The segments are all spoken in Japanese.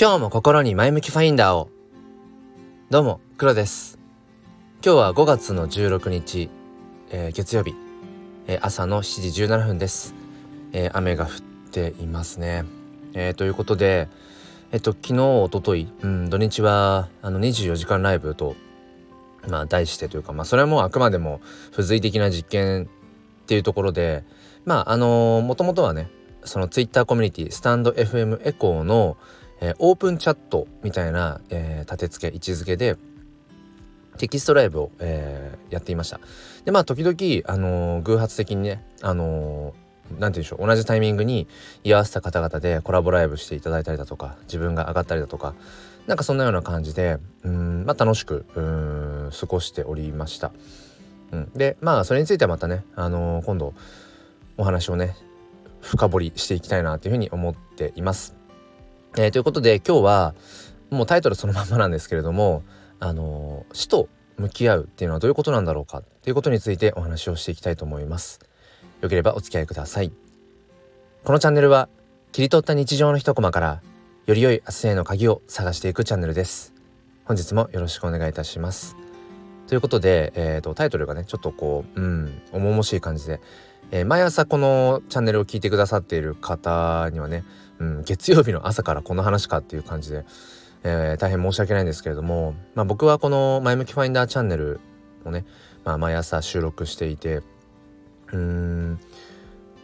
今日も心に前向きファインダーを。どうも黒です。今日は5月の16日、えー、月曜日、えー、朝の7時17分です、えー、雨が降っていますね、えということでえっと昨日おととい、うん、土日はあの24時間ライブとまあ題してというかまあそれはもうあくまでも付随的な実験っていうところでまああのもともとはねそのツイッターコミュニティスタンド FM エコーの、えー、オープンチャットみたいな、えー、立て付け位置づけでテキストライブを、えー、やっていました。でまあ時々、あのー、偶発的にね、あのー、なんて言うんでしょう同じタイミングに居合わせた方々でコラボライブしていただいたりだとか自分が上がったりだとかなんかそんなような感じでうんまあ楽しくうん過ごしておりました。うん、でまあそれについてはまたね、あのー、今度お話をね深掘りしていきたいなというふうに思っています。えー、ということで今日はもうタイトルそのまんまなんですけれどもあの死と向き合うっていうのはどういうことなんだろうかっていうことについてお話をしていきたいと思います。よければお付き合いください。このチャンネルは切り取った日常の一コマからより良い明日への鍵を探していくチャンネルです。本日もよろしくお願いいたします。ということで、えーと、タイトルがねちょっとこううん重々しい感じでえー、毎朝このチャンネルを聞いてくださっている方にはね、うん、月曜日の朝からこの話かっていう感じで、えー、大変申し訳ないんですけれども、まあ、僕はこの「前向きファインダーチャンネル」をね、まあ、毎朝収録していてうん、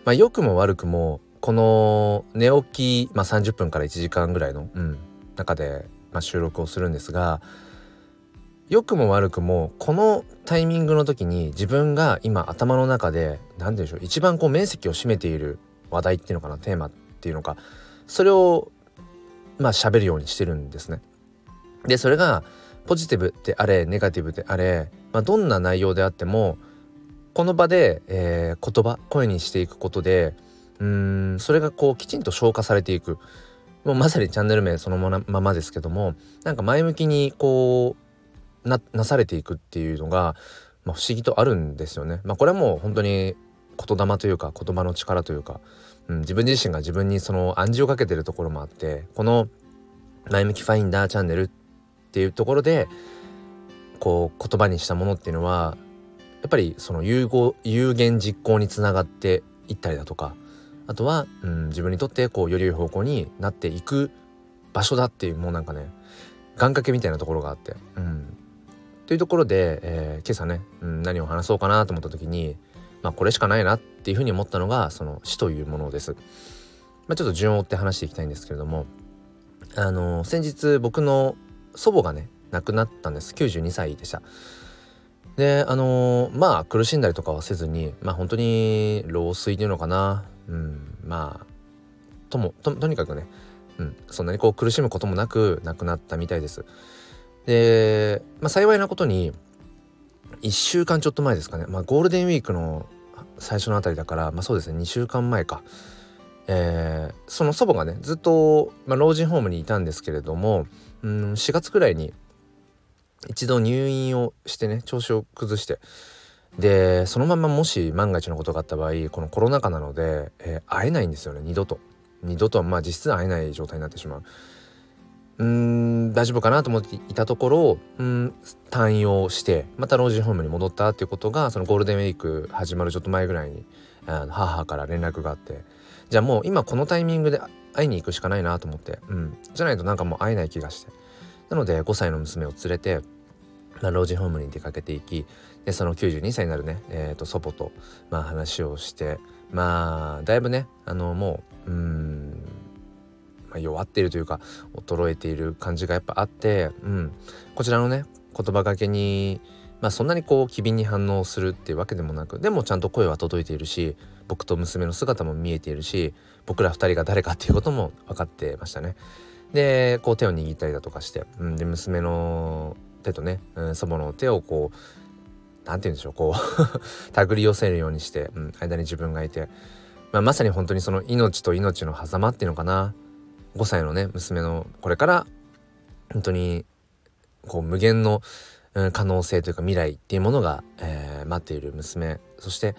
まあ、良くも悪くもこの寝起き、まあ、30分から1時間ぐらいの、うん、中で、まあ、収録をするんですが良くも悪くもこのタイミングの時に自分が今頭の中で何でしょう一番こう面積を占めている話題っていうのかなテーマっていうのかそれをまあ喋るようにしてるんですね。でそれがポジティブであれネガティブであれ、まあ、どんな内容であってもこの場で、えー、言葉声にしていくことでうんそれがこうきちんと消化されていくもうまさにチャンネル名そのままですけどもなんか前向きにこうななされていくっていうのが、まあ、不思議とあるんですよね。まあ、これはもう本当に言霊というか言葉の力というか、うん、自分自身が自分にその暗示をかけてるところもあってこの「前向きファインダーチャンネル」っていうところでこう言葉にしたものっていうのはやっぱりその有語有言実行につながっていったりだとかあとは、うん、自分にとってこうより良い方向になっていく場所だっていうもうなんかね願掛けみたいなところがあって、うん、というところで、えー、今朝ね、うん、何を話そうかなと思った時にまあこれしかないなっていうふうに思ったのがその死というものです。まあ、ちょっと順を追って話していきたいんですけれどもあの、先日僕の祖母がね亡くなったんです92歳でした。であの、まあ苦しんだりとかはせずにまあ本当に老衰っていうのかなうんまあともととにかくね、うん、そんなにこう苦しむこともなく亡くなったみたいです。で、まあ、幸いなことに1週間ちょっと前ですかね、まあ、ゴールデンウィークの最初のあたりだから、まあ、そうですね。2週間前か、えー、その祖母がねずっと、まあ、老人ホームにいたんですけれども、うん、4月くらいに一度入院をしてね調子を崩して。でそのままもし万が一のことがあった場合このコロナ禍なので、えー、会えないんですよね。二度と。二度とはまあ実質会えない状態になってしまう。うん大丈夫かなと思っていたところうん退院をしてまた老人ホームに戻ったっていうことがそのゴールデンウィーク始まるちょっと前ぐらいにあの母から連絡があってじゃあもう今このタイミングで会いに行くしかないなと思って、うん、じゃないとなんかもう会えない気がして。なので5歳の娘を連れて、まあ、老人ホームに出かけていきでその92歳になるね、えー、と祖母と、まあ、話をしてまあだいぶねあのもううん、弱っているというか衰えている感じがやっぱあって、うん、こちらのね言葉がけに、まあ、そんなにこう機敏に反応するっていうわけでもなくでもちゃんと声は届いているし僕と娘の姿も見えているし僕ら2人が誰かっていうことも分かってましたね。でこう手を握ったりだとかして、うん、で娘の手とね、うん、祖母の手をこう何て言うんでしょうこう 手繰り寄せるようにして、うん、間に自分がいて、まあ、まさに本当にその命と命の狭間っていうのかな。5歳のね娘のこれから本当にこう無限の可能性というか未来っていうものが、えー、待っている娘そして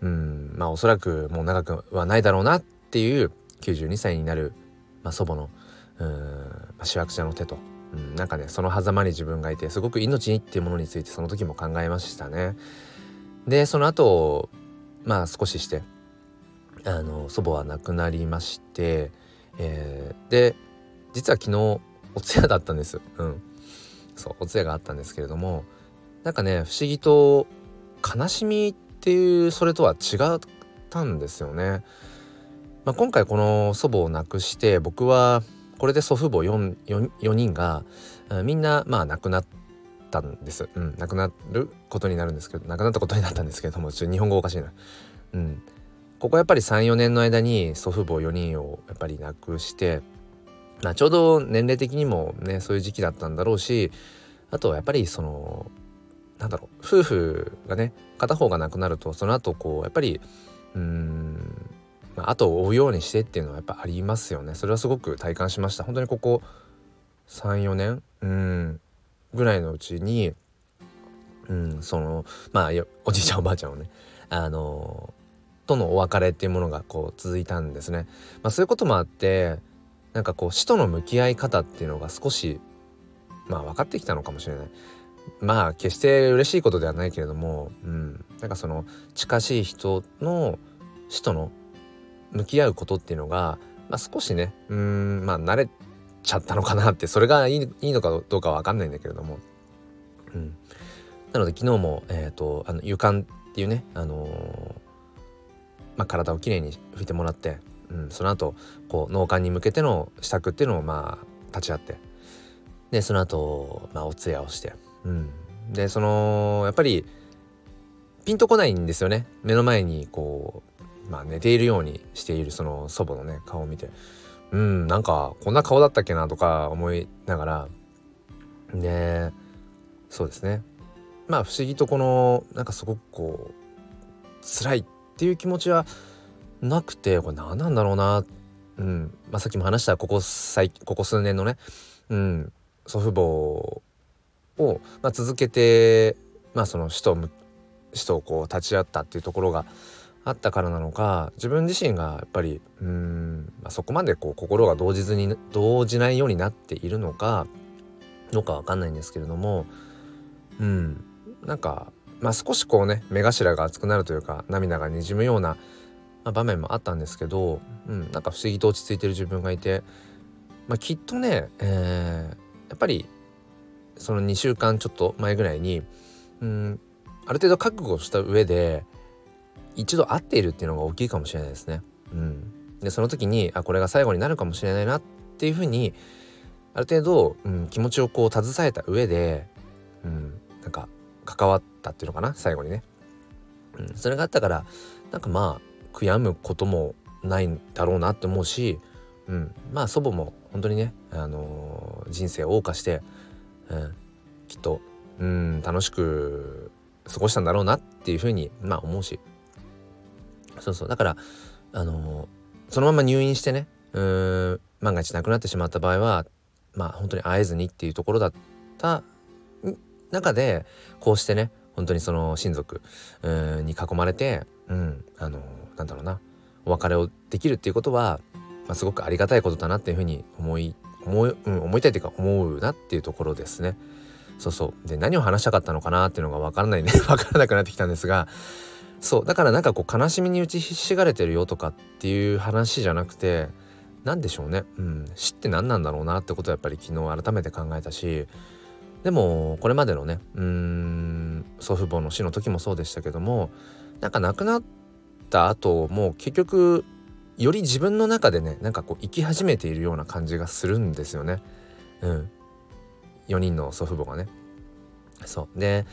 うんまあおそらくもう長くはないだろうなっていう92歳になる、まあ、祖母のうんあ、主役者の手と、うん、なんかねその狭間に自分がいてすごく命にっていうものについてその時も考えましたね。でその後まあ少ししてあの祖母は亡くなりまして、えー、で実は昨日お通夜だったんです。うん、そうお通夜があったんですけれどもなんかね不思議と悲しみっていうそれとは違ったんですよね。まあ、今回この祖母を亡くして僕はこれで祖父母 4, 4, 人がみんなまあ亡くなったんです、うん、亡くなることになるんですけど亡くなったことになったんですけどもちょっと日本語おかしいな。うん、ここやっぱり34年の間に祖父母4人をやっぱり亡くして、まあ、ちょうど年齢的にもねそういう時期だったんだろうしあとはやっぱりそのなんだろう夫婦がね片方が亡くなるとその後こうやっぱりうーんまあ、後を追うようにしてっていうのはやっぱありますよね。それはすごく体感しました。本当にここ34年うんぐらいのうちにうんそのまあおじいちゃんおばあちゃんをねあのとのお別れっていうものがこう続いたんですね、まあ、そういうこともあってなんかこう死との向き合い方っていうのが少しまあ分かってきたのかもしれない。まあ決して嬉しいことではないけれども、うん、なんかその近しい人の死との向き合うことっていうのが、まあ、少しねうんまあ慣れちゃったのかなってそれがいいいいのかどうかは分かんないんだけれども、うん、なので昨日も、えーと、あの床っていうね、あのー、まあ、体をきれいに拭いてもらって、うん、その後こう脳幹に向けての支度っていうのをまあ立ち会ってでその後、まあお通夜をして、うん、でそのやっぱりピンとこないんですよね。目の前にこうまあ、寝ているようにしているその祖母のね顔を見て。うんなんかこんな顔だったっけなとか思いながらでそうですね。まあ不思議とこのなんかすごくこう辛いっていう気持ちはなくてこれ何なんだろうな。うん。まあ、さっきも話したここ最ここ数年のね、うん、祖父母を、まあ、続けて、まあ、その死と死とこう立ち会ったっていうところがあったからなのか自分自身がやっぱりうん、まあ、そこまでこう心が動じずに動じないようになっているのかどうかわかんないんですけれどもうん。なんか、まあ、少しこうね目頭が熱くなるというか涙がにじむような、まあ、場面もあったんですけど、うん、なんか不思議と落ち着いてる自分がいて、まあ、きっとね、えー、やっぱりその2週間ちょっと前ぐらいにうんある程度覚悟した上で一度会っているっていうのが大きいかもしれないですね。うん、でその時にあこれが最後になるかもしれないなっていうふうにある程度、うん、気持ちをこう携えた上で、うん、なんか関わったっていうのかな？最後にね、うん、それがあったからなんかまあ悔やむこともないんだろうなって思うし、うん、まあ祖母も本当にね、あのー、人生を謳歌して、うん、きっと、うん、楽しく過ごしたんだろうなっていうふうにまあ思うし。そうそう。だからあのー、そのまま入院してねうん万が一亡くなってしまった場合はまあ本当に会えずにっていうところだった中でこうしてね本当にその親族に囲まれてうんあの、なんだろうなお別れをできるっていうことは、まあ、すごくありがたいことだなっていうふうに思い思い,、うん、思いたいというか思うなっていうところですね。そうそう。で何を話したかったのかなっていうのが分からないね 分からなくなってきたんですがそう。だからなんかこう悲しみに打ちひしがれてるよとかっていう話じゃなくて何でしょうね、うん、死って何なんだろうなってことはやっぱり昨日改めて考えたしでもこれまでのねうん祖父母の死の時もそうでしたけどもなんか亡くなった後も結局より自分の中でねなんかこう生き始めているような感じがするんですよね。うん、4人の祖父母がね。そうで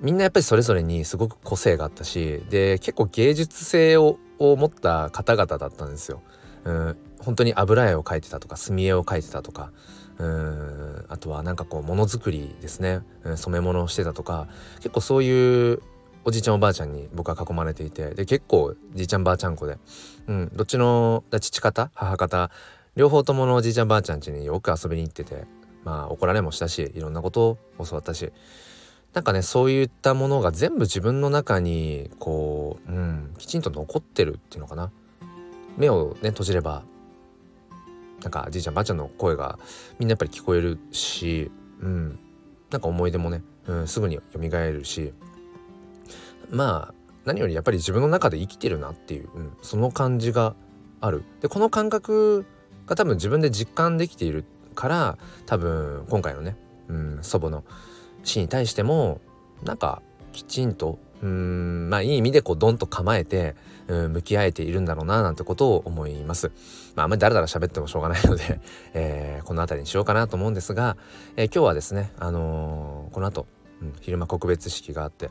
みんなやっぱりそれぞれにすごく個性があったしで結構芸術性を持った方々だったんですよ。うん、本当に油絵を描いてたとか墨絵を描いてたとかうんあとはなんかこうものづくりですね、うん、染め物をしてたとか結構そういうおじいちゃんおばあちゃんに僕は囲まれていてで結構じいちゃんばあちゃん子で、うん、どっちの父方母方両方とものおじいちゃんばあちゃん家によく遊びに行っててまあ怒られもしたしいろんなことを教わったしなんかねそういったものが全部自分の中にこう、うん、きちんと残ってるっていうのかな。目をね閉じればなんかじいちゃんばあちゃんの声がみんなやっぱり聞こえるし、うん、なんか思い出もね、うん、すぐに蘇るしまあ何よりやっぱり自分の中で生きてるなっていう、うん、その感じがある。でこの感覚が多分自分で実感できているから多分今回のね、うん、祖母の死に対してもなんかきちんとうんまあいい意味でこうドンと構えて向き合えているんだろうななんてことを思います。まああんまりだらだら喋ってもしょうがないので えー、この辺りにしようかなと思うんですが、えー、今日はですねあのー、この後、うん、昼間告別式があって、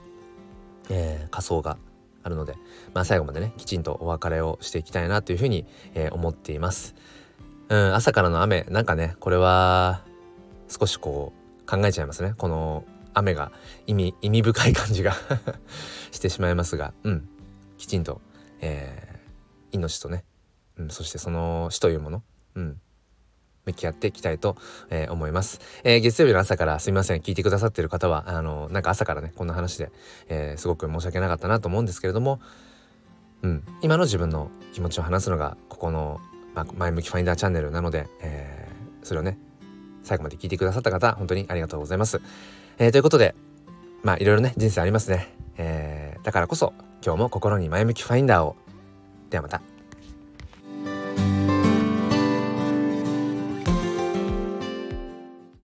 えー、仮装があるので、まあ、最後までねきちんとお別れをしていきたいなというふうに、えー、思っています。うん、朝からの雨なんかねこれは少しこう考えちゃいますねこの雨が意味意味深い感じが してしまいますがうんきちんと、えー、命とね、うん、そしてその死というもの、うん、向き合っていきたいと、えー、思います、えー、月曜日の朝からすみません聞いてくださってる方はあのなんか朝からねこんな話で、えー、すごく申し訳なかったなと思うんですけれどもうん今の自分の気持ちを話すのがここの、まあ前向きファインダーチャンネルなので、えそれをね最後まで聞いてくださった方本当にありがとうございます、えということでまあいろいろね人生ありますね、えだからこそ今日も心に前向きファインダーを。ではまた。